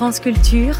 France Culture,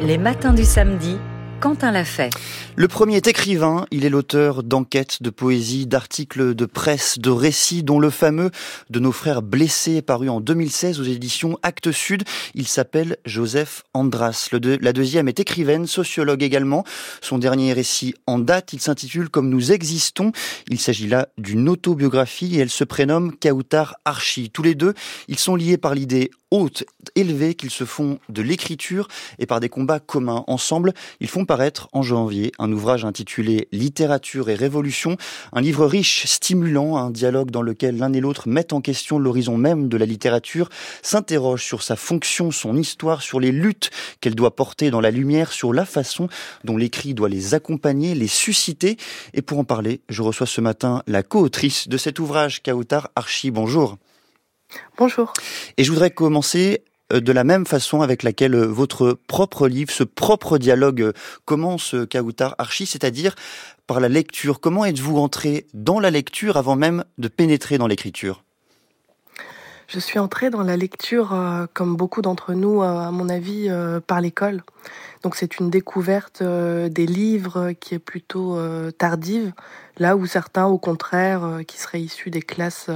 les matins du samedi, Quentin l'a fait. Le premier est écrivain, il est l'auteur d'enquêtes, de poésie, d'articles de presse, de récits, dont le fameux de nos frères blessés paru en 2016 aux éditions Actes Sud. Il s'appelle Joseph Andras. la deuxième est écrivaine, sociologue également. Son dernier récit en date, il s'intitule Comme nous existons. Il s'agit là d'une autobiographie et elle se prénomme Kautar Archi. Tous les deux, ils sont liés par l'idée haute, élevée qu'ils se font de l'écriture et par des combats communs. Ensemble, ils font paraître en janvier un ouvrage intitulé Littérature et Révolution, un livre riche, stimulant, un dialogue dans lequel l'un et l'autre mettent en question l'horizon même de la littérature, s'interrogent sur sa fonction, son histoire, sur les luttes qu'elle doit porter dans la lumière, sur la façon dont l'écrit doit les accompagner, les susciter. Et pour en parler, je reçois ce matin la co-autrice de cet ouvrage, Kautar Archi. Bonjour. Bonjour. Et je voudrais commencer euh, de la même façon avec laquelle euh, votre propre livre, ce propre dialogue euh, commence, Kautar Archi, c'est-à-dire par la lecture. Comment êtes-vous entré dans la lecture avant même de pénétrer dans l'écriture? Je suis entré dans la lecture, comme beaucoup d'entre nous, à mon avis, par l'école. Donc c'est une découverte des livres qui est plutôt tardive, là où certains, au contraire, qui seraient issus des classes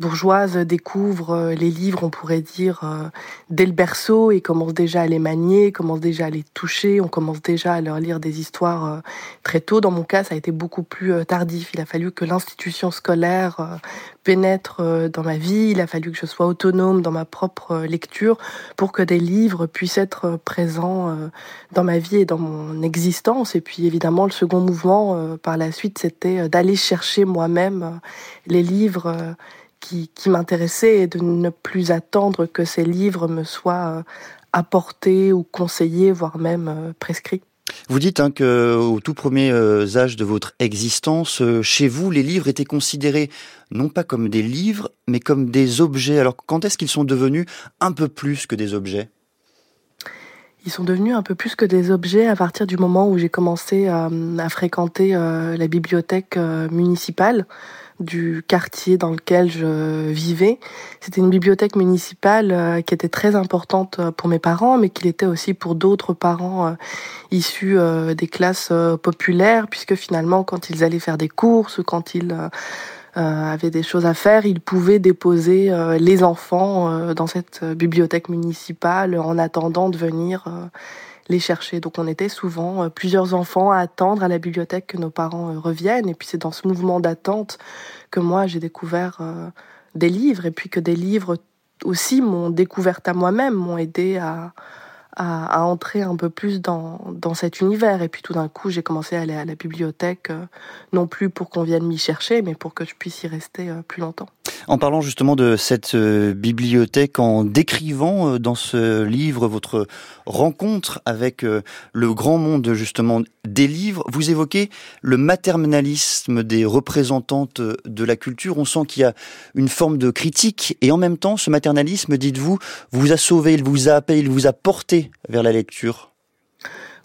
bourgeoise découvre euh, les livres, on pourrait dire, euh, dès le berceau et commence déjà à les manier, commence déjà à les toucher, on commence déjà à leur lire des histoires euh, très tôt. Dans mon cas, ça a été beaucoup plus tardif. Il a fallu que l'institution scolaire pénètre dans ma vie, il a fallu que je sois autonome dans ma propre lecture pour que des livres puissent être présents dans ma vie et dans mon existence. Et puis évidemment, le second mouvement par la suite, c'était d'aller chercher moi-même les livres qui, m'intéressait et de ne plus attendre que ces livres me soient euh, apportés ou conseillés, voire même euh, prescrits. Vous dites hein, que tout premier euh, âge de votre existence, chez vous, les livres étaient considérés non pas comme des livres, mais comme des objets. Alors quand est-ce qu'ils sont devenus un peu plus que des objets? Ils sont devenus un peu plus que des objets à partir du moment où j'ai commencé à fréquenter la bibliothèque municipale du quartier dans lequel je vivais. C'était une bibliothèque municipale euh, qui était très importante euh, pour mes parents, mais qui l'était aussi pour d'autres parents euh, issus des classes populaires, puisque finalement, quand ils allaient faire des courses ou quand ils avaient des choses à faire, ils pouvaient déposer les enfants dans cette bibliothèque municipale en attendant de venir les chercher. Donc on était souvent euh, plusieurs enfants à attendre à la bibliothèque que nos parents euh, reviennent. Et puis c'est dans ce mouvement d'attente que moi j'ai découvert euh, des livres et puis que des livres aussi m'ont découverte à moi-même, m'ont aidé à, à, entrer un peu plus dans, dans cet univers. Et puis tout d'un coup, j'ai commencé à aller à la bibliothèque, euh, non plus pour qu'on vienne m'y chercher, mais pour que je puisse y rester euh, plus longtemps. En parlant justement de cette euh, bibliothèque, en décrivant dans ce livre votre rencontre avec le grand monde justement des livres, vous évoquez le maternalisme des représentantes de la culture. On sent qu'il y a une forme de critique et en même temps, ce maternalisme, dites-vous, vous a sauvé, il vous a appelé, il vous a porté vers la lecture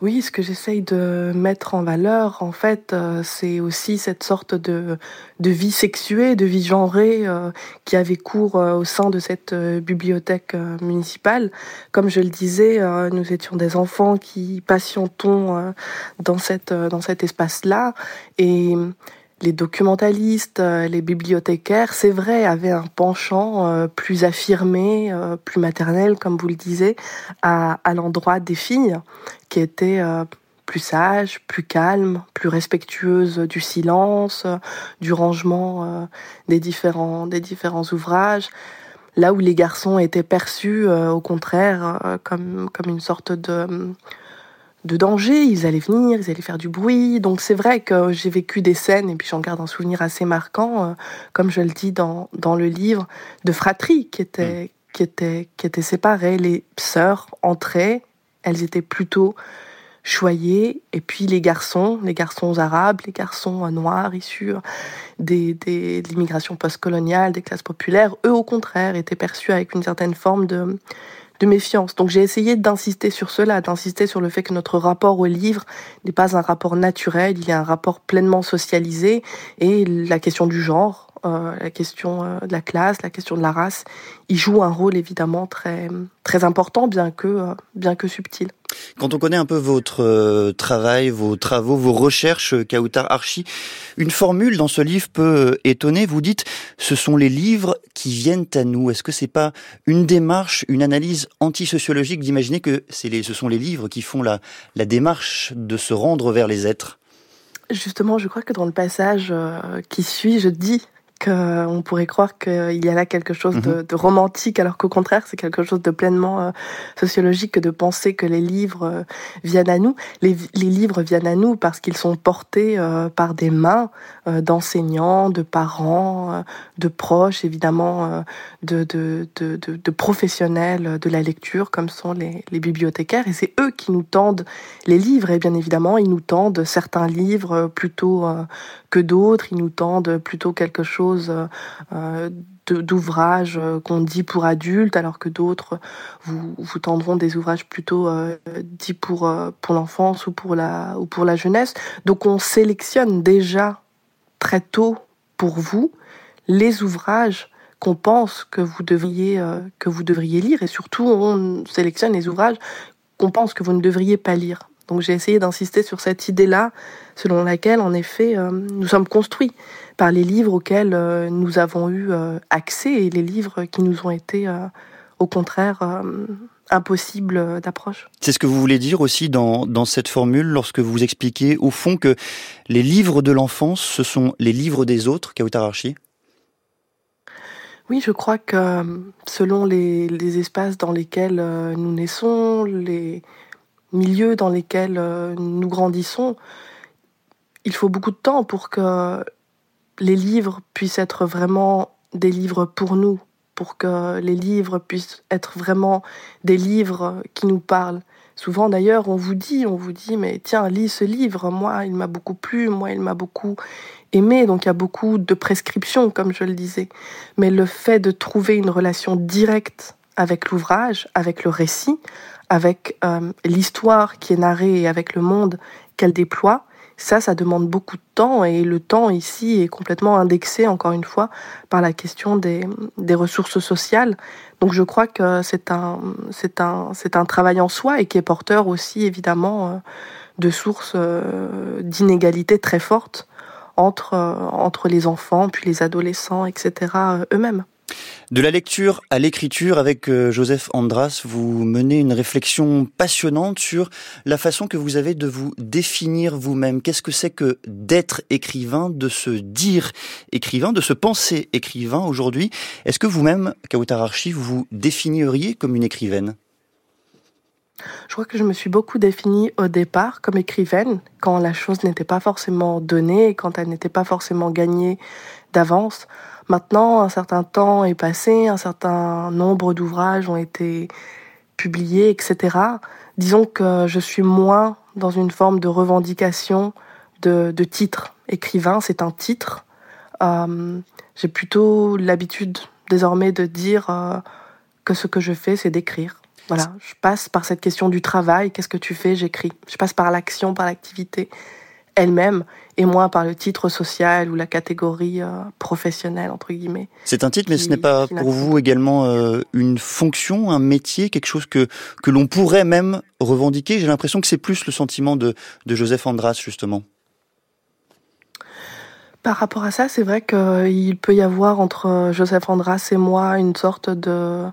oui, ce que j'essaye de mettre en valeur, en fait, euh, c'est aussi cette sorte de, vie sexuée, de vie genrée euh, qui avait cours euh, au sein de cette bibliothèque municipale. Comme je le disais, nous étions des enfants qui patientons dans cette dans cet espace-là et les documentalistes, les bibliothécaires, c'est vrai, avaient un penchant plus affirmé, plus maternel, comme vous le disiez, à, l'endroit des filles, qui étaient plus sages, plus calmes, plus respectueuses du silence, du rangement des différents des différents ouvrages. Là où les garçons étaient perçus, au contraire, comme comme une sorte de de danger, ils allaient venir, ils allaient faire du bruit. Donc c'est vrai que j'ai vécu des scènes, et puis j'en garde un souvenir assez marquant, euh, comme je le dis dans, dans le livre, de fratries qui étaient, mm. qui, étaient, qui étaient séparées. Les sœurs entraient, elles étaient plutôt choyées, et puis les garçons, les garçons arabes, les garçons noirs issus des, des, de l'immigration postcoloniale, des classes populaires, eux au contraire étaient perçus avec une certaine forme de de méfiance. Donc j'ai essayé d'insister sur cela, d'insister sur le fait que notre rapport au livre n'est pas un rapport naturel, il y a un rapport pleinement socialisé. Et la question du genre la question de la classe, la question de la race, il joue un rôle évidemment très très important, bien que bien que subtil. Quand on connaît un peu votre euh, travail, vos travaux, vos recherches, euh, Kautar Archi, une formule dans ce livre peut euh, étonner. Vous dites, ce sont les livres qui viennent à nous. Est-ce que c'est pas une démarche, une analyse antisociologique d'imaginer que c'est ce sont les livres qui font la, la démarche de se rendre vers les êtres? Justement, je crois que dans le passage qui suit, je dis qu'on pourrait croire qu'il y a là quelque chose de, mhm. romantique, alors qu'au contraire, c'est quelque chose de pleinement euh, sociologique de penser que les livres euh, viennent à nous. Les, livres viennent à nous parce qu'ils sont portés euh, par des mains d'enseignants, de parents, de proches, évidemment, de, de, de, professionnels de la lecture, comme sont les, les bibliothécaires. Et c'est eux qui nous tendent les livres. Et bien évidemment, ils nous tendent certains livres plutôt d'autres. Ils nous tendent plutôt quelque chose euh, d'ouvrages euh, qu'on dit pour adultes, alors que d'autres vous, tendront des ouvrages plutôt euh, dits pour, pour l'enfance ou, pour la, ou pour la jeunesse. Donc on sélectionne déjà très tôt pour vous les ouvrages qu'on pense que vous devriez que vous devriez lire et surtout on sélectionne les ouvrages qu'on pense que vous ne devriez pas lire. Donc j'ai essayé d'insister sur cette idée-là, selon laquelle, en effet, euh, nous sommes construits par les livres auxquels euh, nous avons eu euh, accès et les livres qui nous ont été, au contraire, impossibles d'approche. C'est ce que vous voulez dire aussi dans, dans cette formule, lorsque vous expliquez, au fond, que les livres de l'enfance, ce sont les livres des autres, Kautararchi oui, je crois que selon les, les espaces dans lesquels nous naissons, les, milieux dans lesquels euh, nous grandissons, il faut beaucoup de temps pour que les livres puissent être vraiment des livres pour nous, pour que les livres puissent être vraiment des livres qui nous parlent. Souvent d'ailleurs, on vous dit, on vous dit, mais tiens, lis ce livre, moi, il m'a beaucoup plu, moi, il m'a beaucoup aimé, donc il y a beaucoup de prescriptions, comme je le disais. Mais le fait de trouver une relation directe avec l'ouvrage, avec le récit, avec euh, l'histoire qui est narrée et avec le monde qu'elle déploie, ça, ça demande beaucoup de temps et le temps ici est complètement indexé, encore une fois, par la question des, ressources sociales. Donc je crois que c'est un, travail en soi et qui est porteur aussi, évidemment, euh, de sources euh, d'inégalités très fortes entre les enfants, puis les adolescents, etc., eux-mêmes. De la lecture à l'écriture avec euh, Joseph Andras, vous menez une réflexion passionnante sur la façon que vous avez de vous définir vous-même. Qu'est-ce que c'est que d'être écrivain, de se dire écrivain, de se penser écrivain aujourd'hui? Est-ce que vous-même, Kautar Archi, vous vous définiriez comme une écrivaine? Je crois que je me suis beaucoup définie au départ comme écrivaine, quand la chose n'était pas forcément donnée, quand elle n'était pas forcément gagnée d'avance. Maintenant, un certain temps est passé, un certain nombre d'ouvrages ont été publiés, etc. Disons que je suis moins dans une forme de revendication de, titre. Écrivain, c'est un titre. Euh, j'ai plutôt l'habitude désormais de dire euh, que ce que je fais, c'est d'écrire. Voilà, je passe par cette question du travail. Qu'est-ce que tu fais? J'écris. Je passe par l'action, par l'activité elle-même et moins par le titre social ou la catégorie euh, professionnelle entre guillemets. C'est un titre, mais ce n'est pas pour vous également euh, une fonction, un métier, quelque chose que que l'on pourrait même revendiquer? J'ai l'impression que c'est plus le sentiment de de Joseph Andras justement. Par rapport à ça, c'est vrai qu'il peut y avoir entre Joseph Andras et moi une sorte de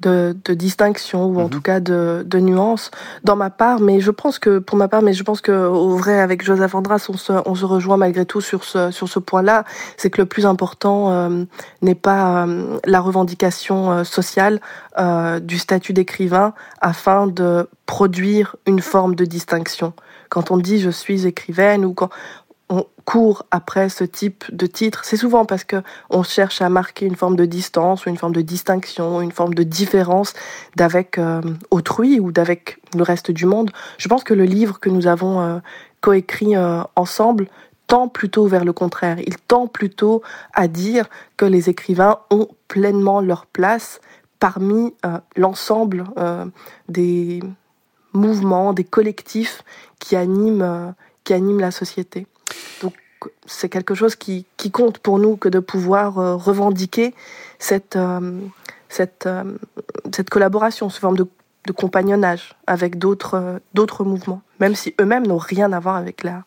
de, de distinction ou en mhm. tout cas de, de nuance dans ma part mais je pense que pour ma part mais je pense que au vrai avec Joseph Andras on se, on se rejoint malgré tout sur ce sur ce point là c'est que le plus important euh, n'est pas euh, la revendication euh, sociale du statut d'écrivain afin de produire une forme de distinction quand on dit je suis écrivaine ou quand on court après ce type de titre, c'est souvent parce que on cherche à marquer une forme de distance une forme de distinction, une forme de différence d'avec euh, autrui ou d'avec le reste du monde. Je pense que le livre que nous avons euh, coécrit euh, ensemble tend plutôt vers le contraire. Il tend plutôt à dire que les écrivains ont pleinement leur place parmi l'ensemble des mouvements, des collectifs qui animent la société. Donc c'est quelque chose qui, compte pour nous que de pouvoir euh, revendiquer cette, euh, cette, cette collaboration, ce forme de, compagnonnage avec d'autres d'autres mouvements, même si eux-mêmes n'ont rien à voir avec la,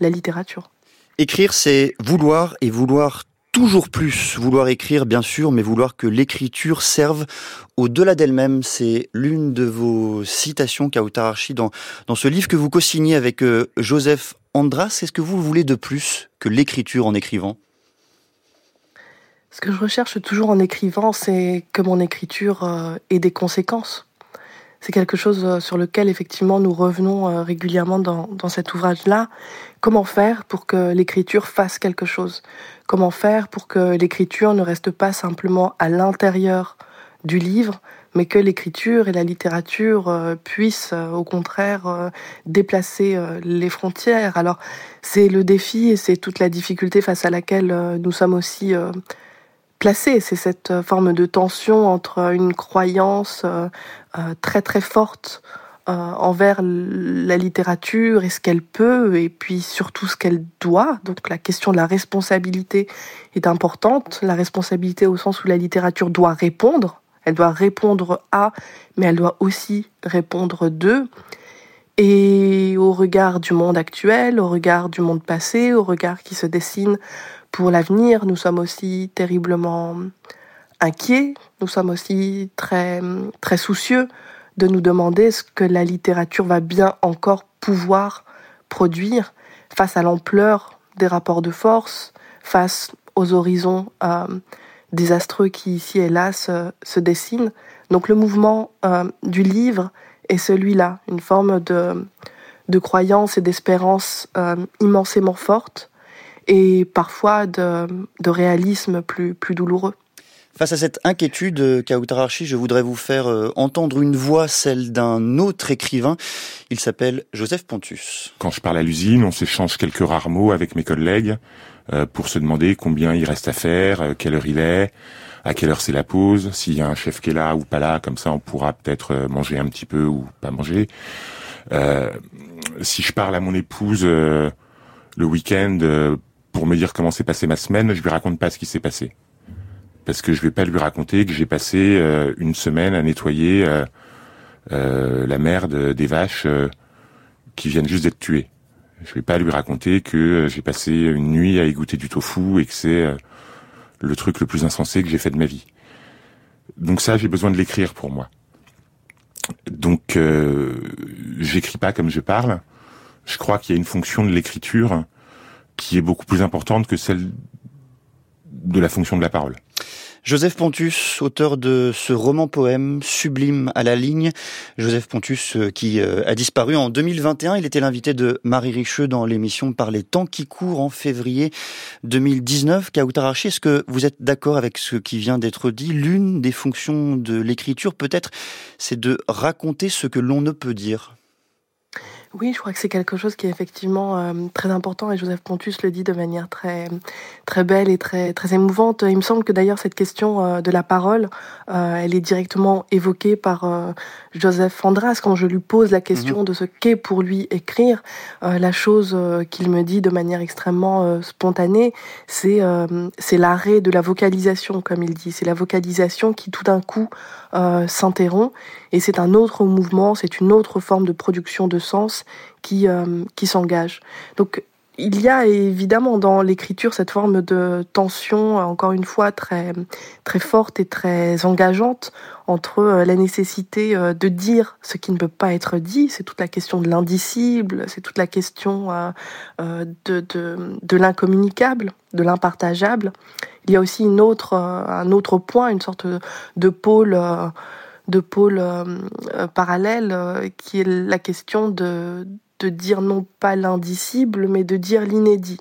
la littérature. Écrire, c'est vouloir et vouloir toujours plus, vouloir écrire bien sûr, mais vouloir que l'écriture serve au-delà d'elle-même. C'est l'une de vos citations, Kautararchi, dans, dans ce livre que vous co-signez avec euh, Joseph Andras. Est-ce que vous voulez de plus que l'écriture en écrivant? Ce que je recherche toujours en écrivant, c'est que mon écriture euh, ait des conséquences. C'est quelque chose euh, sur lequel effectivement nous revenons régulièrement dans, dans cet ouvrage-là. Comment faire pour que l'écriture fasse quelque chose? Comment faire pour que l'écriture ne reste pas simplement à l'intérieur du livre, mais que l'écriture et la littérature euh, puissent euh, au contraire euh, déplacer les frontières. Alors c'est le défi et c'est toute la difficulté face à laquelle nous sommes aussi placés. C'est cette forme de tension entre une croyance très très forte envers la littérature et ce qu'elle peut, et puis surtout ce qu'elle doit. Donc la question de la responsabilité est importante. La responsabilité au sens où la littérature doit répondre. Elle doit répondre à, mais elle doit aussi répondre de. Et au regard du monde actuel, au regard du monde passé, au regard qui se dessine pour l'avenir, nous sommes aussi terriblement inquiets, nous sommes aussi très, très soucieux de nous demander ce que la littérature va bien encore pouvoir produire face à l'ampleur des rapports de force, face aux horizons euh, désastreux qui ici et là se, dessinent. Donc le mouvement euh, du livre est celui-là, une forme de, de croyance et d'espérance euh, immensément forte et parfois de, de réalisme plus, plus douloureux. Face à cette inquiétude, Kautararchi, je voudrais vous faire euh, entendre une voix, celle d'un autre écrivain. Il s'appelle Joseph Pontus. Quand je parle à l'usine, on s'échange quelques rares mots avec mes collègues euh, pour se demander combien il reste à faire, euh, quelle heure il est, à quelle heure c'est la pause, s'il y a un chef qui est là ou pas là, comme ça on pourra peut-être manger un petit peu ou pas manger. si je parle à mon épouse le week-end pour me dire comment s'est passée ma semaine, je lui raconte pas ce qui s'est passé parce que je vais pas lui raconter que j'ai passé euh, une semaine à nettoyer euh, euh, la merde des vaches qui viennent juste d'être tuées. Je vais pas lui raconter que j'ai passé une nuit à égoutter du tofu et que c'est le truc le plus insensé que j'ai fait de ma vie. Donc ça, j'ai besoin de l'écrire pour moi. Donc j'écris pas comme je parle. Je crois qu'il y a une fonction de l'écriture qui est beaucoup plus importante que celle de la fonction de la parole. Joseph Pontus, auteur de ce roman-poème sublime à la ligne. Joseph Pontus euh, qui euh, a disparu en 2021. Il était l'invité de Marie Richeux dans l'émission Par les temps qui courent en février 2019. Kautararchi, est-ce que vous êtes d'accord avec ce qui vient d'être dit? L'une des fonctions de l'écriture, peut-être, c'est de raconter ce que l'on ne peut dire. Oui, je crois que c'est quelque chose qui est effectivement euh, très important et Joseph Pontus le dit de manière très très belle et très très émouvante. Il me semble que d'ailleurs cette question euh, de la parole, euh, elle est directement évoquée par Joseph Andras quand je lui pose la question mhm. de ce qu'est pour lui écrire. la chose qu'il me dit de manière extrêmement spontanée, c'est c'est l'arrêt de la vocalisation, comme il dit. C'est la vocalisation qui tout d'un coup s'interrompt et c'est un autre mouvement, c'est une autre forme de production de sens qui, euh, qui s'engage. Donc il y a évidemment dans l'écriture cette forme de tension, encore une fois, très, très forte et très engageante entre euh, la nécessité euh, de dire ce qui ne peut pas être dit, c'est toute la question de l'indicible, c'est toute la question de, de, l'incommunicable, de l'impartageable. Il y a aussi un autre point, une sorte de pôle de pôle euh, euh, parallèle euh, qui est la question de, de dire non pas l'indicible, mais de dire l'inédit.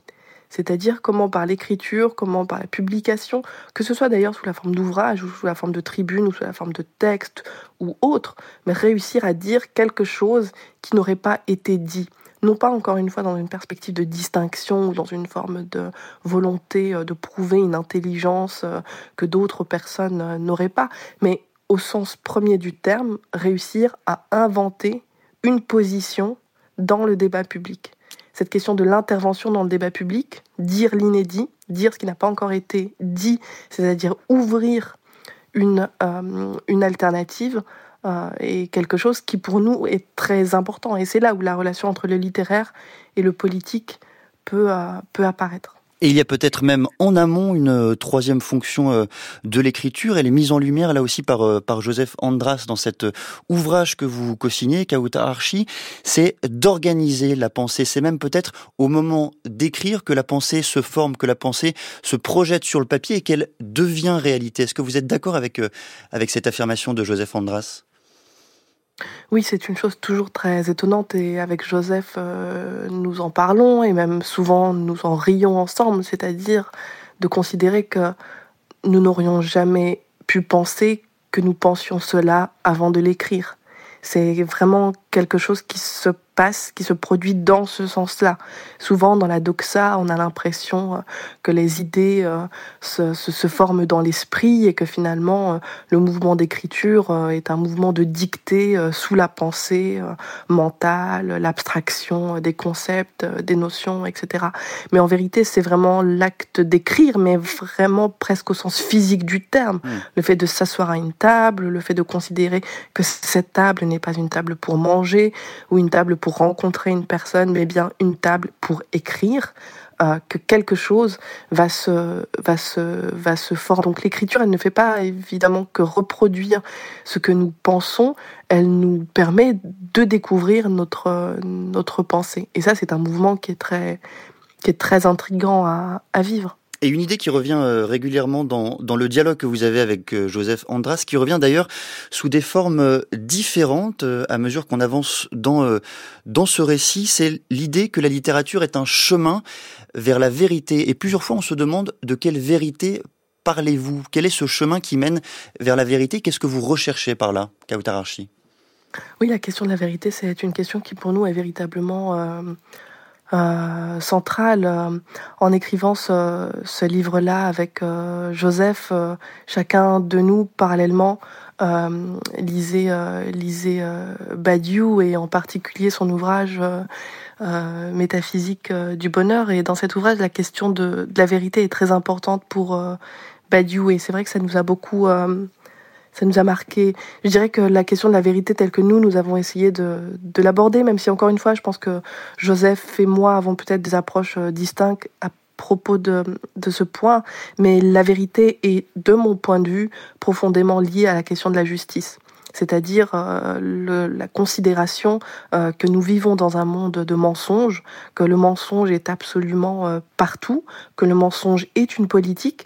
C'est-à-dire comment par l'écriture, comment par la publication, que ce soit d'ailleurs sous la forme d'ouvrage ou sous la forme de tribune ou sous la forme de texte ou autre, mais réussir à dire quelque chose qui n'aurait pas été dit. Non pas encore une fois dans une perspective de distinction ou dans une forme de volonté de prouver une intelligence que d'autres personnes n'auraient pas, mais au sens premier du terme, réussir à inventer une position dans le débat public. cette question de l'intervention dans le débat public, dire l'inédit, dire ce qui n'a pas encore été dit, c'est-à-dire ouvrir une, euh, une alternative, euh, est quelque chose qui pour nous est très important. Et c'est là où la relation entre le littéraire et le politique peut, euh, peut apparaître. Et il y a peut-être même en amont une euh, troisième fonction euh, de l'écriture. Elle est mise en lumière là aussi par, euh, par Joseph Andras dans cet ouvrage que vous co-signez, Kauta Archi. C'est d'organiser la pensée. C'est même peut-être au moment d'écrire que la pensée se forme, que la pensée se projette sur le papier et qu'elle devient réalité. Est-ce que vous êtes d'accord avec, avec cette affirmation de Joseph Andras? Oui, c'est une chose toujours très étonnante et avec Joseph, euh, nous en parlons et même souvent nous en rions ensemble, c'est-à-dire de considérer que nous n'aurions jamais pu penser que nous pensions cela avant de l'écrire. C'est vraiment quelque chose qui se passe, qui se produit dans ce sens-là. Souvent, dans la doxa, on a l'impression euh, que les idées euh, se, se, forment dans l'esprit et que finalement, euh, le mouvement d'écriture est un mouvement de dictée sous la pensée mentale, l'abstraction des concepts, des notions, etc. Mais en vérité, c'est vraiment l'acte d'écrire, mais vraiment presque au sens physique du terme. Mmh. Le fait de s'asseoir à une table, le fait de considérer que cette table n'est pas une table pour manger ou une table pour pour rencontrer une personne, mais bien une table pour écrire. Euh, que quelque chose va se va se va se former. Donc l'écriture, elle ne fait pas évidemment que reproduire ce que nous pensons, elle nous permet de découvrir notre notre pensée. Et ça, c'est un mouvement qui est très qui est très intrigant à, à vivre. Et une idée qui revient euh, régulièrement dans, dans le dialogue que vous avez avec euh, Joseph Andras, qui revient d'ailleurs sous des formes euh, différentes à mesure qu'on avance dans, dans ce récit, c'est l'idée que la littérature est un chemin vers la vérité. Et plusieurs fois, on se demande de quelle vérité parlez-vous? Quel est ce chemin qui mène vers la vérité? Qu'est-ce que vous recherchez par là, Kautararchi Oui, la question de la vérité, c'est une question qui pour nous est véritablement centrale euh, en écrivant ce, ce livre-là avec euh, Joseph. chacun de nous, parallèlement, lisait, lisait Badiou et en particulier son ouvrage Métaphysique du bonheur. Et dans cet ouvrage, la question de, de la vérité est très importante pour Badiou. Et c'est vrai que ça nous a beaucoup ça nous a marqué. Je dirais que la question de la vérité telle que nous, nous avons essayé de, de l'aborder, même si encore une fois, je pense que Joseph et moi avons peut-être des approches euh, distinctes à propos de, ce point, mais la vérité est, de mon point de vue, profondément liée à la question de la justice c'est-à-dire euh, la considération euh, que nous vivons dans un monde de mensonges, que le mensonge est absolument partout, que le mensonge est une politique,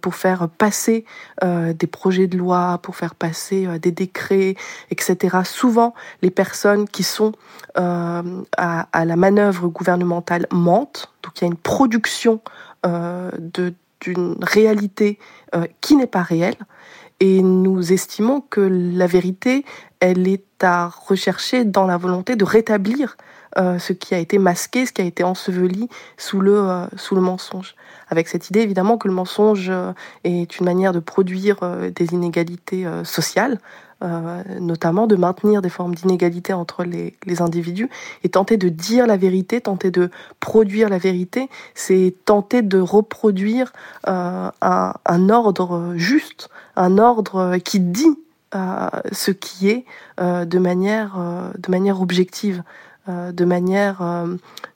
pour faire passer des projets de loi, pour faire passer des décrets, etc., souvent les personnes qui sont à, à, la manœuvre gouvernementale mentent, donc il y a une production d'une réalité qui n'est pas réelle. Et nous estimons que la vérité, elle est à rechercher dans la volonté de rétablir euh, ce qui a été masqué, ce qui a été enseveli sous le, euh, sous le mensonge. Avec cette idée évidemment que le mensonge euh, est une manière de produire des inégalités sociales, notamment de maintenir des formes d'inégalité entre les, les, individus et tenter de dire la vérité, tenter de produire la vérité, c'est tenter de reproduire un, un, ordre juste, un ordre qui dit ce qui est de manière de manière objective. De manière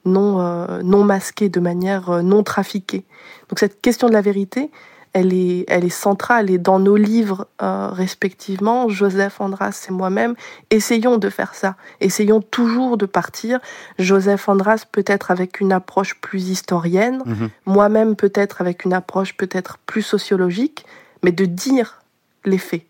non, non masquée, de manière non trafiquée. Donc cette question de la vérité, elle est, elle est centrale. Et dans nos livres euh, respectivement, Joseph Andras et moi-même, essayons de faire ça. Essayons toujours de partir. Joseph Andras peut-être avec une approche plus historienne, mhm. moi-même peut-être avec une approche peut-être plus sociologique, mais de dire les faits.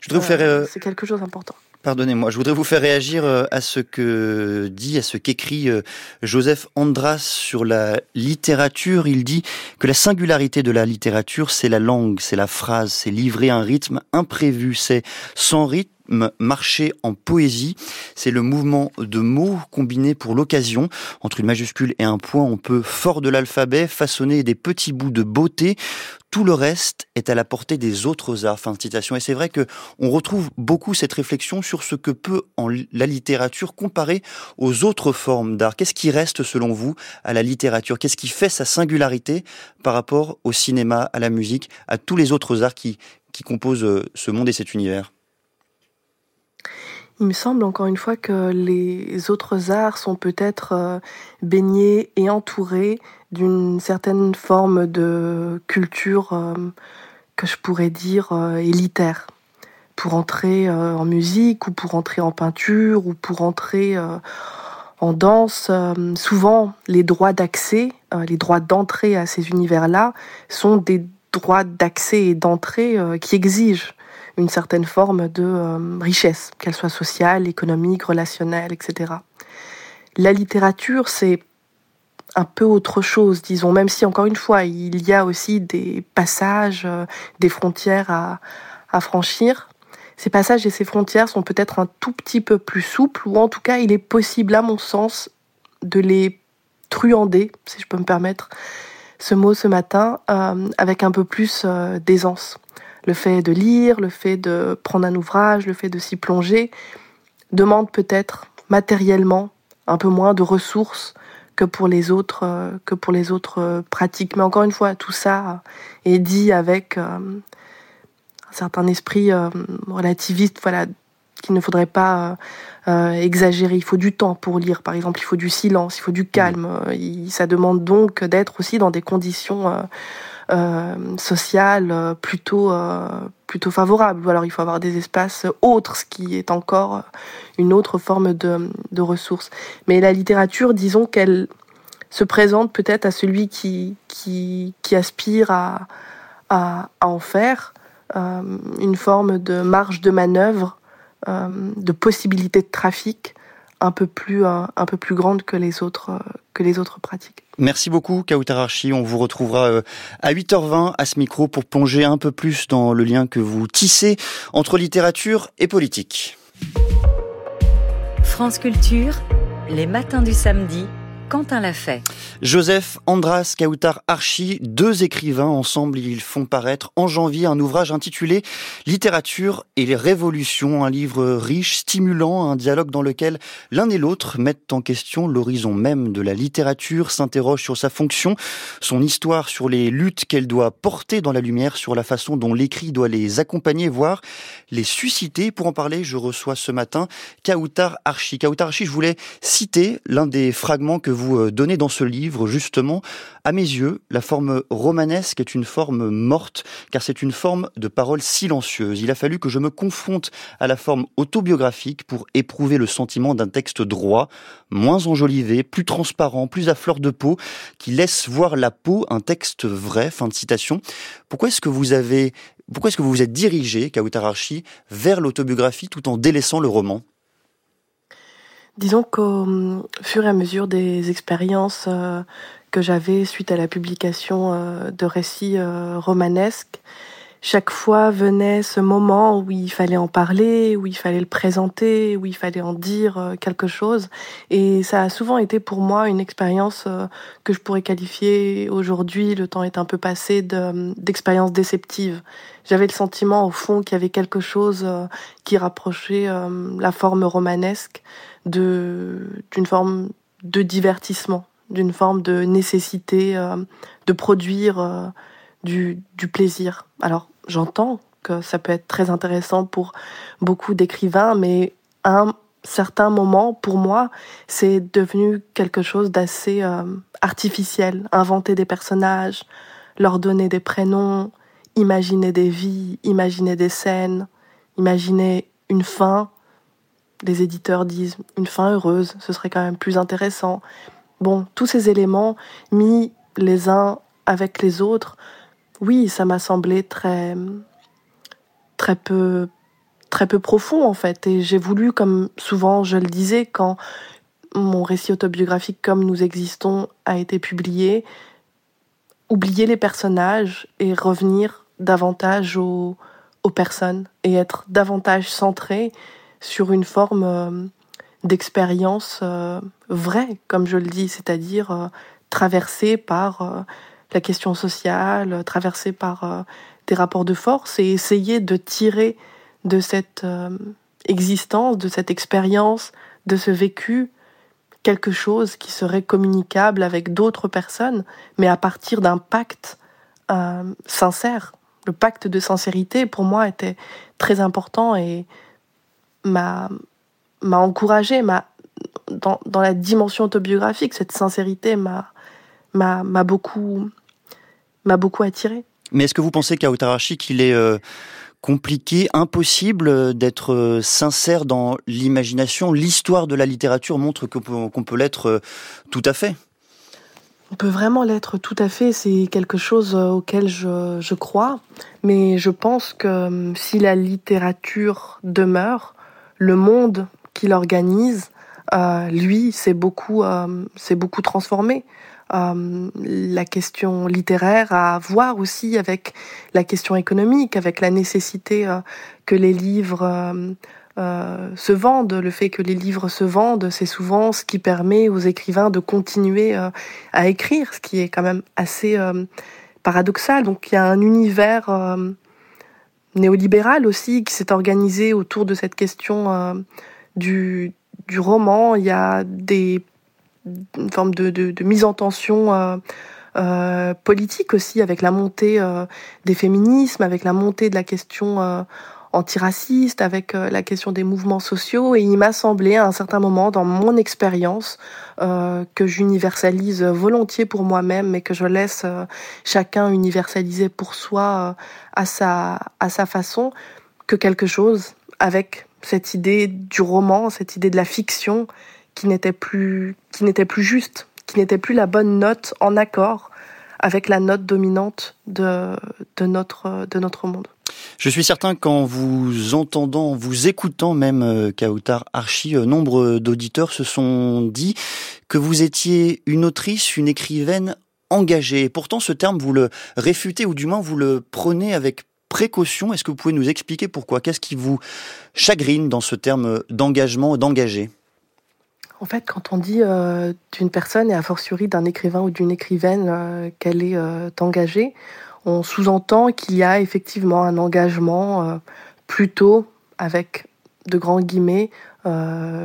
Je vous faire. Euh, c'est quelque chose d'important. Pardonnez-moi, je voudrais vous faire réagir euh, à ce que dit, à ce qu'écrit euh, Joseph Andras sur la littérature. Il dit que la singularité de la littérature, c'est la langue, c'est la phrase, c'est livrer un rythme imprévu, c'est sans rythme marcher en poésie. C'est le mouvement de mots combinés pour l'occasion. Entre une majuscule et un point, on peut, fort de l'alphabet, façonner des petits bouts de beauté. Tout le reste est à la portée des autres arts. Fin de citation. Et c'est vrai que on retrouve beaucoup cette réflexion sur ce que peut en la littérature comparer aux autres formes d'art. Qu'est-ce qui reste selon vous à la littérature? Qu'est-ce qui fait sa singularité par rapport au cinéma, à la musique, à tous les autres arts qui, qui composent euh, ce monde et cet univers? Il me semble encore une fois que les autres arts sont peut-être euh, baignés et entourés d'une certaine forme de culture euh, que je pourrais dire euh, élitaire. Pour entrer en musique ou pour entrer en peinture ou pour entrer en danse, souvent les droits d'accès, les droits d'entrée à ces univers-là sont des droits d'accès et d'entrée qui exigent une certaine forme de euh, richesse, qu'elle soit sociale, économique, relationnelle, etc. La littérature, c'est un peu autre chose, disons, même si encore une fois, il y a aussi des passages, euh, des frontières à, franchir. Ces passages et ces frontières sont peut-être un tout petit peu plus souples, ou en tout cas, il est possible, à mon sens, de les truander, si je peux me permettre ce mot ce matin, euh, avec un peu plus d'aisance. Le fait de lire, le fait de prendre un ouvrage, le fait de s'y plonger, demande peut-être matériellement un peu moins de ressources que pour les autres, euh, que pour les autres euh, pratiques. Mais encore une fois, tout ça est dit avec euh, un certain esprit relativiste, voilà, qu'il ne faudrait pas exagérer. Il faut du temps pour lire, par exemple. Il faut du silence, il faut du calme. ça demande donc d'être aussi dans des conditions euh, sociale euh, plutôt euh, plutôt favorable. Ou alors il faut avoir des espaces autres, ce qui est encore une autre forme de, de ressources. Mais la littérature, disons qu'elle se présente peut-être à celui qui, qui, qui aspire à, à, en faire euh, une forme de marge de manœuvre, euh, de possibilité de trafic un peu plus, un, un peu plus grande que les autres, que les autres pratiques. Merci beaucoup, Kautararchi. On vous retrouvera euh, à 8h20 à ce micro pour plonger un peu plus dans le lien que vous tissez entre littérature et politique. France Culture, les matins du samedi Quentin l'a fait. Joseph Andras Kautar Archi, deux écrivains ensemble, ils font paraître en janvier un ouvrage intitulé Littérature et les révolutions, un livre riche, stimulant, un dialogue dans lequel l'un et l'autre mettent en question l'horizon même de la littérature, s'interrogent sur sa fonction, son histoire, sur les luttes qu'elle doit porter dans la lumière, sur la façon dont l'écrit doit les accompagner, voire les susciter. Pour en parler, je reçois ce matin Kautar Archi. Kautar Archi, je voulais citer l'un des fragments que vous euh, donnez dans ce livre, justement, à mes yeux, la forme romanesque est une forme morte, car c'est une forme de parole silencieuse. Il a fallu que je me confronte à la forme autobiographique pour éprouver le sentiment d'un texte droit, moins enjolivé, plus transparent, plus à fleur de peau, qui laisse voir la peau, un texte vrai. Fin de citation. Pourquoi est-ce que vous avez, pourquoi est-ce que vous vous êtes dirigé, Kautararchi, vers l'autobiographie tout en délaissant le roman? Disons qu'au fur et à mesure des expériences euh, que j'avais suite à la publication euh, de récits euh, romanesques, chaque fois venait ce moment où il fallait en parler, où il fallait le présenter, où il fallait en dire quelque chose. Et ça a souvent été pour moi une expérience que je pourrais qualifier aujourd'hui, le temps est un peu passé, d'expérience déceptive. J'avais le sentiment au fond qu'il y avait quelque chose qui rapprochait la forme romanesque d'une forme de divertissement, d'une forme de nécessité euh, de produire euh, du, plaisir. Alors j'entends que ça peut être très intéressant pour beaucoup d'écrivains, mais à un certain moment, pour moi, c'est devenu quelque chose d'assez euh, artificiel. Inventer des personnages, leur donner des prénoms, imaginer des vies, imaginer des scènes, imaginer une fin, les éditeurs disent une fin heureuse, ce serait quand même plus intéressant. Bon, tous ces éléments mis les uns avec les autres, oui, ça m'a semblé très très peu très peu profond en fait et j'ai voulu comme souvent je le disais quand mon récit autobiographique comme nous existons a été publié oublier les personnages et revenir davantage au, aux personnes et être davantage centré sur une forme euh, d'expérience euh, vraie, comme je le dis, c'est-à-dire euh, traversée par la question sociale, traversée par des rapports de force et essayer de tirer de cette existence, de cette expérience, de ce vécu, quelque chose qui serait communicable avec d'autres personnes, mais à partir d'un pacte sincère. Le pacte de sincérité, pour moi, était très important et m'a m'a encouragé, m'a dans, dans, la dimension autobiographique, cette sincérité m'a m'a beaucoup m'a beaucoup attiré. Mais est-ce que vous pensez qu'à Otarashi qu'il est euh, compliqué, impossible d'être euh, sincère dans l'imagination? L'histoire de la littérature montre qu'on peut, peut l'être euh, tout à fait. On peut vraiment l'être tout à fait, c'est quelque chose auquel je, je, crois, mais je pense que si la littérature demeure, le monde qu'il organise, euh, lui, c'est beaucoup, euh, beaucoup transformé. Euh, la question littéraire à voir aussi avec la question économique, avec la nécessité que les livres se vendent. Le fait que les livres se vendent, c'est souvent ce qui permet aux écrivains de continuer à écrire, ce qui est quand même assez paradoxal. Donc il y a un univers néolibéral aussi qui s'est organisé autour de cette question euh, du, du, roman. Il y a des, une forme de, de, mise en tension euh, euh, politique aussi avec la montée des féminismes, avec la montée de la question antiraciste, avec euh, la question des mouvements sociaux. Et il m'a semblé à un certain moment, dans mon expérience, euh, que j'universalise volontiers pour moi-même, mais que je laisse euh, chacun universaliser pour soi à, sa, à sa façon, que quelque chose avec cette idée du roman, cette idée de la fiction qui n'était plus, qui n'était plus juste, qui n'était plus la bonne note en accord avec la note dominante de, notre, de notre monde. Je suis certain qu'en vous entendant, vous écoutant même euh, Kautar Archie, euh, nombre d'auditeurs se sont dit que vous étiez une autrice, une écrivaine engagée. Et pourtant, ce terme, vous le réfutez ou du moins vous le prenez avec précaution. Est-ce que vous pouvez nous expliquer pourquoi? Qu'est-ce qui vous chagrine dans ce terme d'engagement, d'engagé? En fait, quand on dit euh, d'une personne, et a fortiori d'un écrivain ou d'une écrivaine, euh, qu'elle est euh, engagée, on sous-entend qu'il y a effectivement un engagement plutôt, avec de grands guillemets,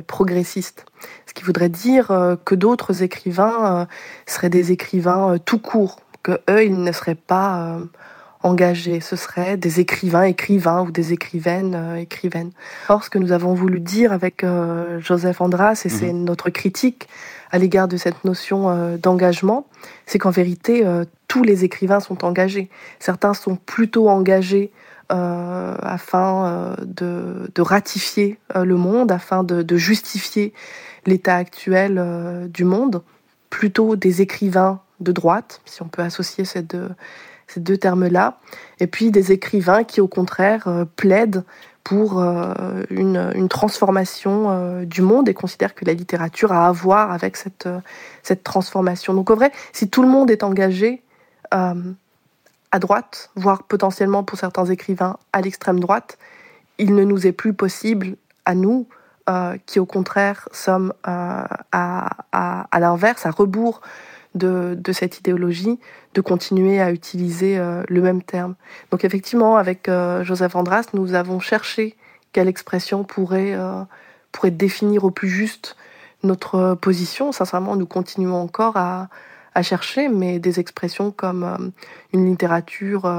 progressiste. Ce qui voudrait dire que d'autres écrivains seraient des écrivains tout court, que eux, ils ne seraient pas engagés. Ce seraient des écrivains écrivains ou des écrivaines euh, écrivaines. Or, ce que nous avons voulu dire avec euh, Joseph Andras, et mmh. c'est notre critique à l'égard de cette notion euh, d'engagement, c'est qu'en vérité, tous les écrivains sont engagés. Certains sont plutôt engagés euh, afin euh, de, de, ratifier le monde, afin de, de justifier l'état actuel du monde, plutôt des écrivains de droite, si on peut associer ces deux, ces deux termes-là, et puis des écrivains qui, au contraire, euh, plaident pour euh, une, transformation euh, du monde et considèrent que la littérature a à voir avec cette, transformation. Donc, au vrai, si tout le monde est engagé à droite, voire potentiellement pour certains écrivains à l'extrême droite, il ne nous est plus possible, à nous, qui au contraire sommes à l'inverse, à rebours de, cette idéologie, de continuer à utiliser euh, le même terme. Donc effectivement, avec euh, Joseph Andras, nous avons cherché quelle expression pourrait, euh, pourrait définir au plus juste notre position. Sincèrement, nous continuons encore à, à chercher, mais des expressions comme une littérature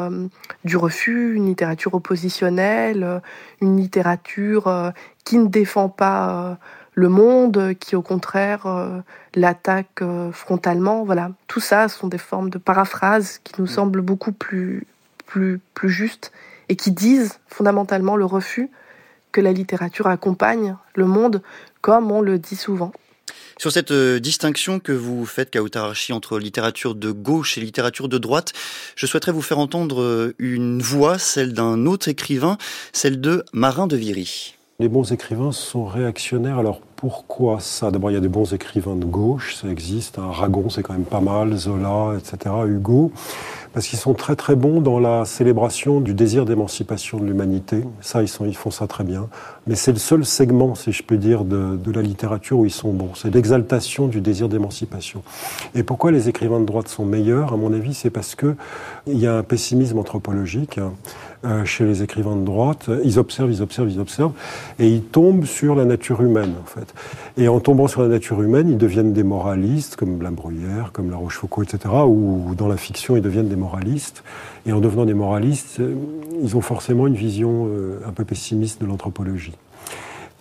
du refus, une littérature oppositionnelle, une littérature qui ne défend pas le monde, qui au contraire euh, l'attaque euh, frontalement. Voilà, tout ça sont des formes de paraphrase qui nous semblent beaucoup plus, plus, plus justes et qui disent fondamentalement le refus que la littérature accompagne le monde, comme on le dit souvent. Sur cette euh, distinction que vous faites, Kautarashi, entre littérature de gauche et littérature de droite, je souhaiterais vous faire entendre une voix, celle d'un autre écrivain, celle de Marin de Viry. Les bons écrivains sont réactionnaires. Alors, Pourquoi ça? D'abord, il y a des bons écrivains de gauche, ça existe. Aragon, c'est quand même pas mal, Zola, etc., Hugo parce qu'ils sont très très bons dans la célébration du désir d'émancipation de l'humanité. Ça, ils font ça très bien. Mais c'est le seul segment, si je peux dire, de, de la littérature où ils sont bons. C'est l'exaltation du désir d'émancipation. Et pourquoi les écrivains de droite sont meilleurs, à mon avis, c'est parce que il y a un pessimisme anthropologique. Euh, chez les écrivains de droite. Ils observent, ils observent, ils observent, et ils tombent sur la nature humaine, en fait. Et en tombant sur la nature humaine, ils deviennent des moralistes, comme la Bruyère, comme la Rochefoucauld, etc., ou dans la fiction, ils deviennent des moralistes. Et en devenant des moralistes, euh, ils ont forcément une vision euh, un peu pessimiste de l'anthropologie.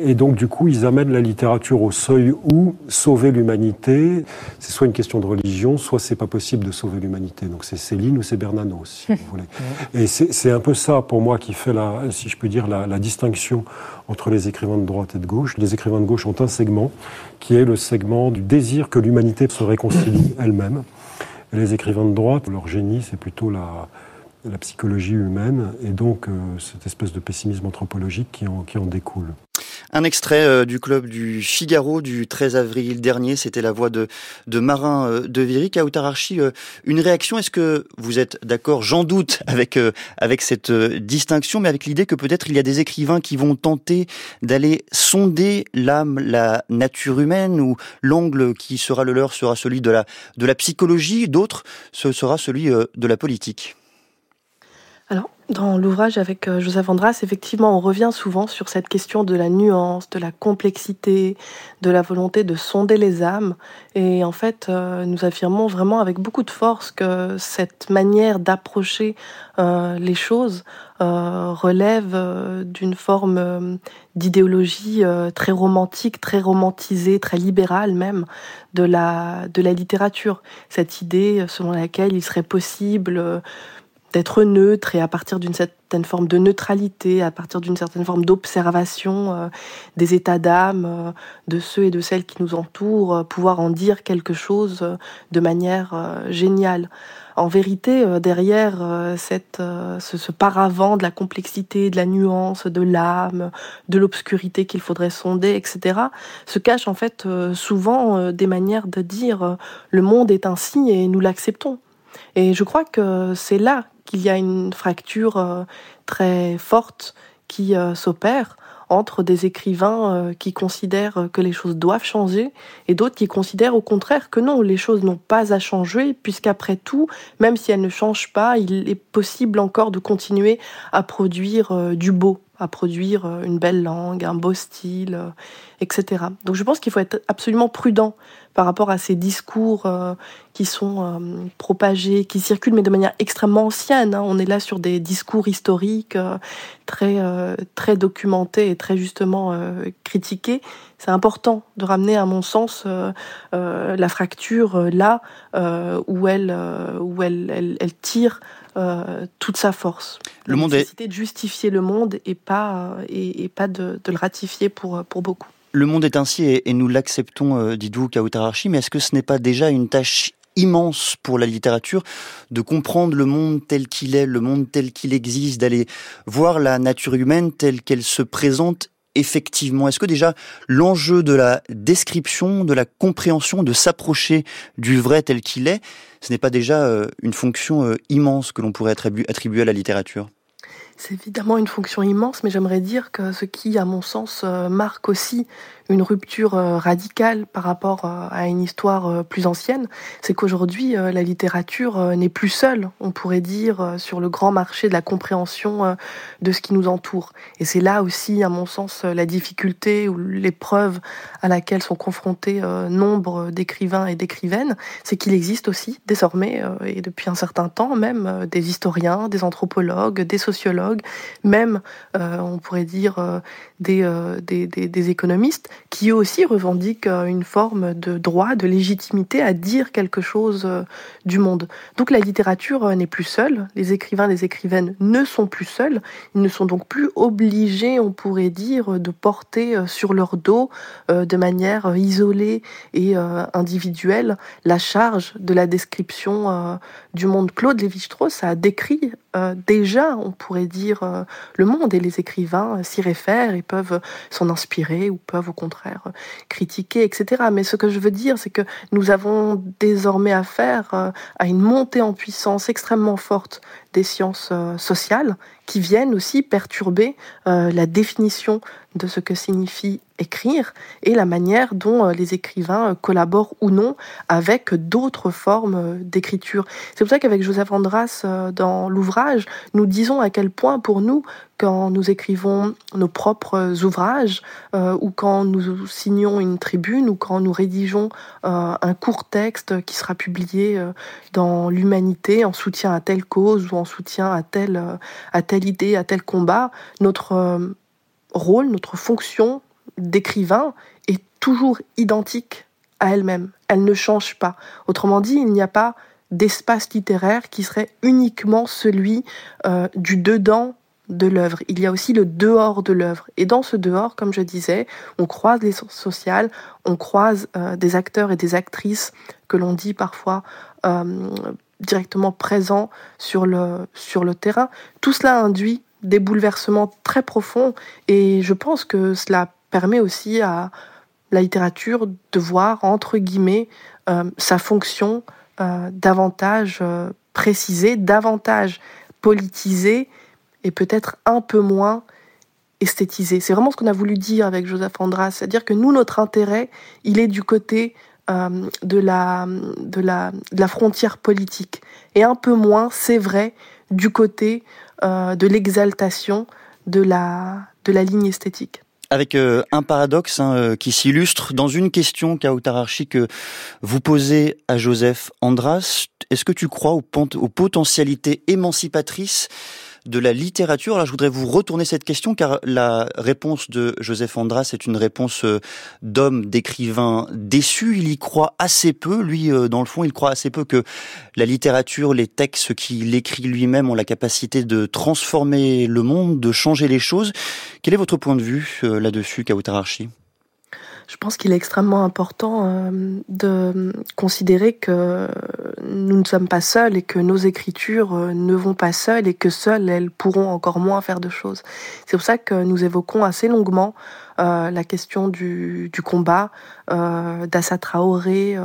Et donc, du coup, ils amènent la littérature au seuil où sauver l'humanité, c'est soit une question de religion, soit c'est pas possible de sauver l'humanité. Donc, c'est Céline ou c'est Bernanos, si vous voulez. Et c'est un peu ça, pour moi, qui fait, la, si je peux dire, la, la distinction entre les écrivains de droite et de gauche. Les écrivains de gauche ont un segment qui est le segment du désir que l'humanité se réconcilie elle-même. Et les écrivains de droite, leur génie, c'est plutôt la, la psychologie humaine et donc euh, cette espèce de pessimisme anthropologique qui en, qui en découle. Un extrait euh, du club du Figaro du 13 avril dernier, c'était la voix de, de Marin euh, de Viry. Kautararchi, euh, une réaction, est-ce que vous êtes d'accord, j'en doute, avec, avec cette distinction, mais avec l'idée que peut-être il y a des écrivains qui vont tenter d'aller sonder l'âme, la nature humaine, ou l'angle qui sera le leur sera celui de la, de la psychologie, d'autres, ce sera celui de la politique alors, dans l'ouvrage avec euh, Joseph Andras, effectivement, on revient souvent sur cette question de la nuance, de la complexité, de la volonté de sonder les âmes. Et en fait, euh, nous affirmons vraiment avec beaucoup de force que cette manière d'approcher euh, les choses relève d'une forme d'idéologie très romantique, très romantisée, très libérale même de la, de la littérature. Cette idée selon laquelle il serait possible d'être neutre et à partir d'une certaine forme de neutralité, à partir d'une certaine forme d'observation euh, des états d'âme euh, de ceux et de celles qui nous entourent, euh, pouvoir en dire quelque chose de manière géniale. En vérité, derrière cette, ce, paravent de la complexité, de la nuance, de l'âme, de l'obscurité qu'il faudrait sonder, etc., se cachent en fait souvent des manières de dire le monde est ainsi et nous l'acceptons. Et je crois que c'est là qu'il y a une fracture euh, très forte qui euh, s'opère entre des écrivains euh, qui considèrent que les choses doivent changer et d'autres qui considèrent au contraire que non, les choses n'ont pas à changer, puisqu'après tout, même si elles ne changent pas, il est possible encore de continuer à produire du beau, à produire une belle langue, un beau style, etc. Donc je pense qu'il faut être absolument prudent par rapport à ces discours euh, qui sont euh, propagés, qui circulent, mais de manière extrêmement ancienne. Hein. On est là sur des discours historiques euh, très, très documentés et très justement critiqués. C'est important de ramener, à mon sens, la fracture là où, elle, où elle, elle, tire toute sa force. Le monde est... de justifier le monde et pas, et, et pas de, de, le ratifier pour, pour beaucoup. Le monde est ainsi et, nous l'acceptons, euh, dites-vous, Kautararchi, mais est-ce que ce n'est pas déjà une tâche immense pour la littérature de comprendre le monde tel qu'il est, le monde tel qu'il existe, d'aller voir la nature humaine telle qu'elle se présente effectivement Est-ce que déjà l'enjeu de la description, de la compréhension, de s'approcher du vrai tel qu'il est, ce n'est pas déjà euh, une fonction euh, immense que l'on pourrait attribuer à la littérature? C'est évidemment une fonction immense, mais j'aimerais dire que ce qui, à mon sens, marque aussi une rupture euh, radicale par rapport euh, à une histoire euh, plus ancienne, c'est qu'aujourd'hui, la littérature n'est plus seule, on pourrait dire, sur le grand marché de la compréhension de ce qui nous entoure. Et c'est là aussi, à mon sens, la difficulté ou l'épreuve à laquelle sont confrontés nombre d'écrivains et d'écrivaines, c'est qu'il existe aussi désormais, et depuis un certain temps même, des historiens, des anthropologues, des sociologues, même, on pourrait dire, des, des, économistes qui aussi revendiquent euh, une forme de droit, de légitimité à dire quelque chose euh, du monde. Donc la littérature euh, n'est plus seule, les écrivains, les écrivaines ne sont plus seuls, ils ne sont donc plus obligés, on pourrait dire, de porter sur leur dos de manière isolée et individuelle la charge de la description du monde. Claude Lévi-Strauss a décrit déjà, on pourrait dire, le monde et les écrivains s'y réfèrent et peuvent s'en inspirer ou peuvent au contraire critiquer, etc. Mais ce que je veux dire, c'est que nous avons désormais affaire à une montée en puissance extrêmement forte des sciences sociales qui viennent aussi perturber la définition de ce que signifie écrire et la manière dont euh, les écrivains euh, collaborent ou non avec d'autres formes euh, d'écriture. C'est pour ça qu'avec Joseph Andras, dans l'ouvrage, nous disons à quel point pour nous, quand nous écrivons nos propres ouvrages, ou quand nous signons une tribune, ou quand nous rédigeons un court texte qui sera publié dans l'humanité en soutien à telle cause ou en soutien à telle, à telle idée, à tel combat, notre rôle, notre fonction d'écrivain est toujours identique à elle-même. Elle ne change pas. Autrement dit, il n'y a pas d'espace littéraire qui serait uniquement celui euh, du dedans de l'œuvre. Il y a aussi le dehors de l'œuvre. Et dans ce dehors, comme je disais, on croise les sources sociales, on croise euh, des acteurs et des actrices que l'on dit parfois euh, directement présents sur le, sur le terrain. Tout cela induit des bouleversements très profonds et je pense que cela permet aussi à la littérature de voir, entre guillemets, euh, sa fonction euh, davantage euh, précisée, davantage politisée et peut-être un peu moins esthétisée. C'est vraiment ce qu'on a voulu dire avec Joseph Andras, c'est-à-dire que nous, notre intérêt, il est du côté de, la, de, la, de la frontière politique et un peu moins, c'est vrai, du côté euh, de l'exaltation de la, ligne esthétique avec euh, un paradoxe hein, euh, qui s'illustre dans une question Kautararchi que vous posez à Joseph Andras. Est-ce que tu crois aux potentialités émancipatrices de la littérature. Alors je voudrais vous retourner cette question car la réponse de Joseph Andras est une réponse euh, d'homme, d'écrivain déçu. Il y croit assez peu. Lui, euh, dans le fond, il croit assez peu que la littérature, les textes qu'il écrit lui-même ont la capacité de transformer le monde, de changer les choses. Quel est votre point de vue euh, là-dessus, Kautararchi je pense qu'il est extrêmement important euh, de considérer que nous ne sommes pas seuls et que nos écritures euh, ne vont pas seules et que seules elles pourront encore moins faire de choses. C'est pour ça que nous évoquons assez longuement euh, la question du, combat euh, d'Assa Traoré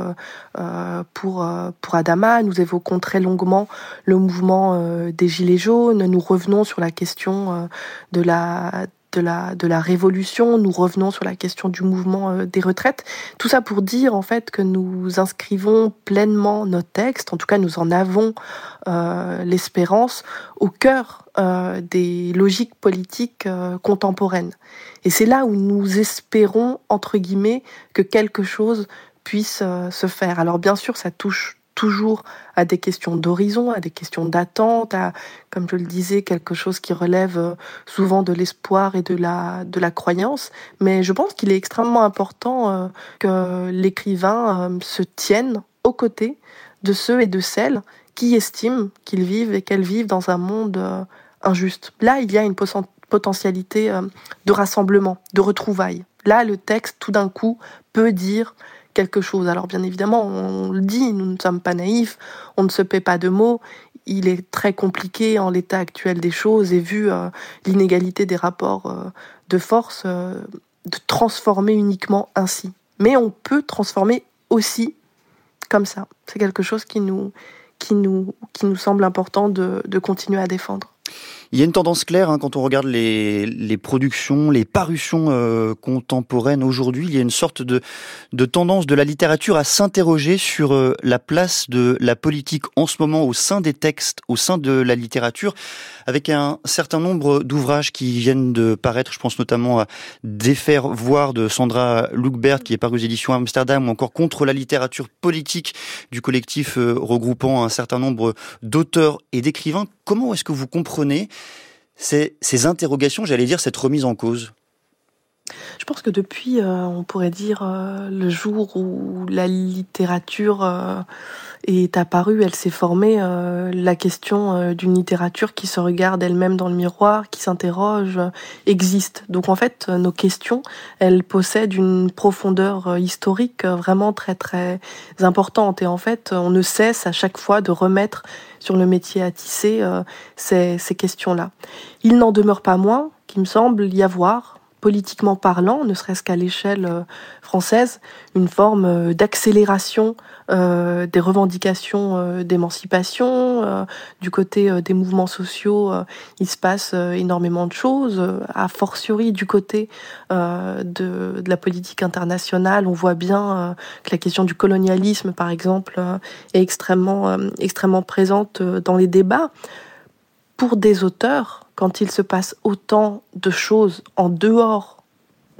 pour, pour Adama. Nous évoquons très longuement le mouvement des Gilets jaunes. Nous revenons sur la question de la de la, de la révolution, nous revenons sur la question du mouvement euh, des retraites. Tout ça pour dire en fait que nous inscrivons pleinement nos textes, en tout cas nous en avons euh, l'espérance, au cœur euh, des logiques politiques contemporaines. Et c'est là où nous espérons, entre guillemets, que quelque chose puisse se faire. Alors bien sûr, ça touche toujours à des questions d'horizon, à des questions d'attente, à, comme je le disais, quelque chose qui relève euh, souvent de l'espoir et de la, de la croyance. Mais je pense qu'il est extrêmement important euh, que l'écrivain euh, se tienne aux côtés de ceux et de celles qui estiment qu'ils vivent et qu'elles vivent dans un monde injuste. Là, il y a une potentialité de rassemblement, de retrouvailles. Là, le texte, tout d'un coup, peut dire chose. Alors bien évidemment, on le dit, nous ne sommes pas naïfs, on ne se paie pas de mots. Il est très compliqué en l'état actuel des choses et vu euh, l'inégalité des rapports euh, de force, euh, de transformer uniquement ainsi. Mais on peut transformer aussi comme ça. C'est quelque chose qui nous, semble important de continuer à défendre. Il y a une tendance claire hein, quand on regarde les, les productions, les parutions euh, contemporaines aujourd'hui. Il y a une sorte de, de tendance de la littérature à s'interroger sur euh, la place de la politique en ce moment au sein des textes, au sein de la littérature, avec un certain nombre d'ouvrages qui viennent de paraître. Je pense notamment à Défaire voir de Sandra Lugbert qui est paru aux éditions Amsterdam, ou encore Contre la littérature politique du collectif euh, regroupant un certain nombre d'auteurs et d'écrivains. Comment est-ce que vous comprenez ces, interrogations, j'allais dire cette remise en cause Je pense que depuis, on pourrait dire, le jour où la littérature est apparue, elle s'est formée, euh, la question euh, d'une littérature qui se regarde elle-même dans le miroir, qui s'interroge, euh, existe. Donc en fait, nos questions, elles possèdent une profondeur historique vraiment très très importante. Et en fait, on ne cesse à chaque fois de remettre sur le métier à tisser ces, ces questions-là. Il n'en demeure pas moins qu'il me semble y avoir politiquement parlant, ne serait-ce qu'à l'échelle euh, française, une forme euh, d'accélération euh, des revendications d'émancipation. du côté des mouvements sociaux, il se passe énormément de choses. A fortiori, du côté de, la politique internationale, on voit bien que la question du colonialisme, par exemple, est extrêmement, extrêmement présente dans les débats. Pour des auteurs, quand il se passe autant de choses en dehors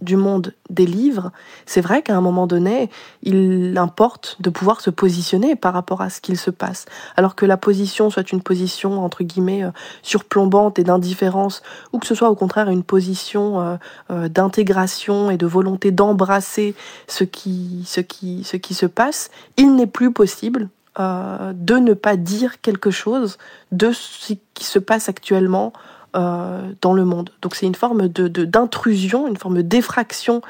du monde des livres, c'est vrai qu'à un moment donné, il importe de pouvoir se positionner par rapport à ce qu'il se passe. Alors que la position soit une position, entre guillemets, euh, surplombante et d'indifférence, ou que ce soit au contraire une position euh, euh, d'intégration et de volonté d'embrasser ce qui, se passe, il n'est plus possible de ne pas dire quelque chose de ce qui se passe actuellement dans le monde. Donc c'est une forme de d'intrusion, une forme d'effraction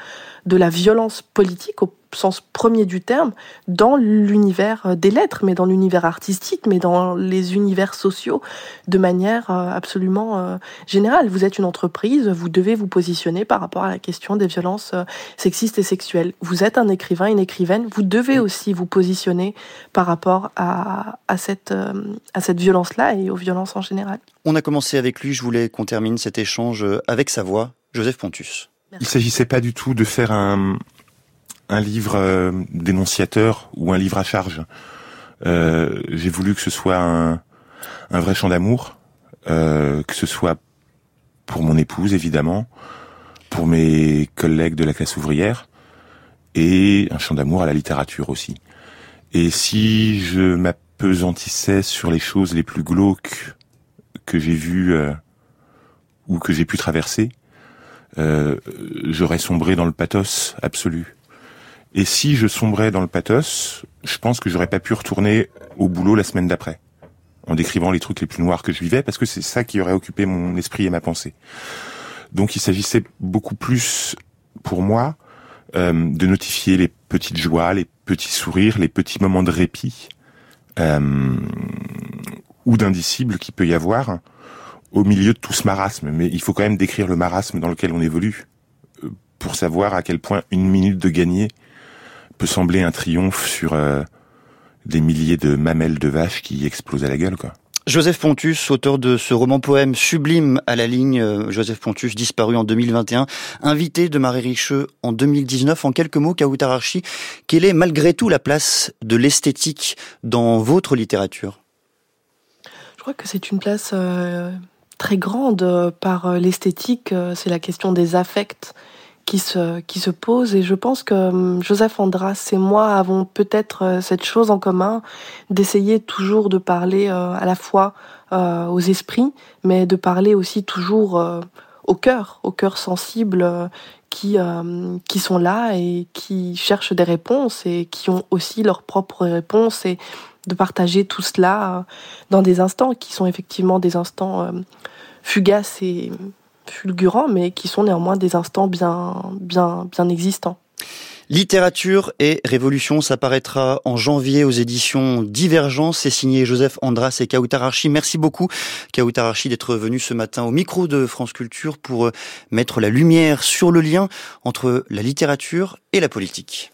de la violence politique au sens premier du terme dans l'univers des lettres, mais dans l'univers artistique, mais dans les univers sociaux de manière euh, absolument euh, générale. Vous êtes une entreprise, vous devez vous positionner par rapport à la question des violences sexistes et sexuelles. Vous êtes un écrivain, une écrivaine, vous devez aussi vous positionner par rapport à, à cette, à cette violence-là et aux violences en général. On a commencé avec lui, je voulais qu'on termine cet échange avec sa voix, Joseph Pontus. Il s'agissait pas du tout de faire un, livre euh, dénonciateur ou un livre à charge. Euh, j'ai voulu que ce soit un, un vrai chant d'amour, euh, que ce soit pour mon épouse évidemment, pour mes collègues de la classe ouvrière, et un chant d'amour à la littérature aussi. Et si je m'apesantissais sur les choses les plus glauques que j'ai vues ou que j'ai pu traverser, j'aurais sombré dans le pathos absolu. Et si je sombrais dans le pathos, je pense que j'aurais pas pu retourner au boulot la semaine d'après, en décrivant les trucs les plus noirs que je vivais, parce que c'est ça qui aurait occupé mon esprit et ma pensée. Donc il s'agissait beaucoup plus, pour moi, euh, de notifier les petites joies, les petits sourires, les petits moments de répit, euh, ou d'indicible qu'il peut y avoir, au milieu de tout ce marasme. Mais il faut quand même décrire le marasme dans lequel on évolue euh, pour savoir à quel point une minute de gagner peut sembler un triomphe sur euh, des milliers de mamelles de vaches qui explosent à la gueule, quoi. Joseph Pontus, auteur de ce roman-poème sublime à la ligne, euh, Joseph Pontus, disparu en 2021, invité de Marie Richeux en 2019. En quelques mots, Kautararchi, quelle est malgré tout la place de l'esthétique dans votre littérature? Je crois que c'est une place très grande euh, par euh, l'esthétique, euh, c'est la question des affects qui se, qui se pose. Et je pense que Joseph Andras et moi avons peut-être cette chose en commun d'essayer toujours de parler à la fois aux esprits, mais de parler aussi toujours au cœur, au cœur sensible qui, qui sont là et qui cherchent des réponses et qui ont aussi leurs propres réponses et de partager tout cela dans des instants qui sont effectivement des instants fugaces et fulgurants, mais qui sont néanmoins des instants bien, bien, bien existants. Littérature et révolution, ça paraîtra en janvier aux éditions Divergence. C'est signé Joseph Andras et Kautararchi. Merci beaucoup, Kautararchi, d'être venu ce matin au micro de France Culture pour euh, mettre la lumière sur le lien entre la littérature et la politique.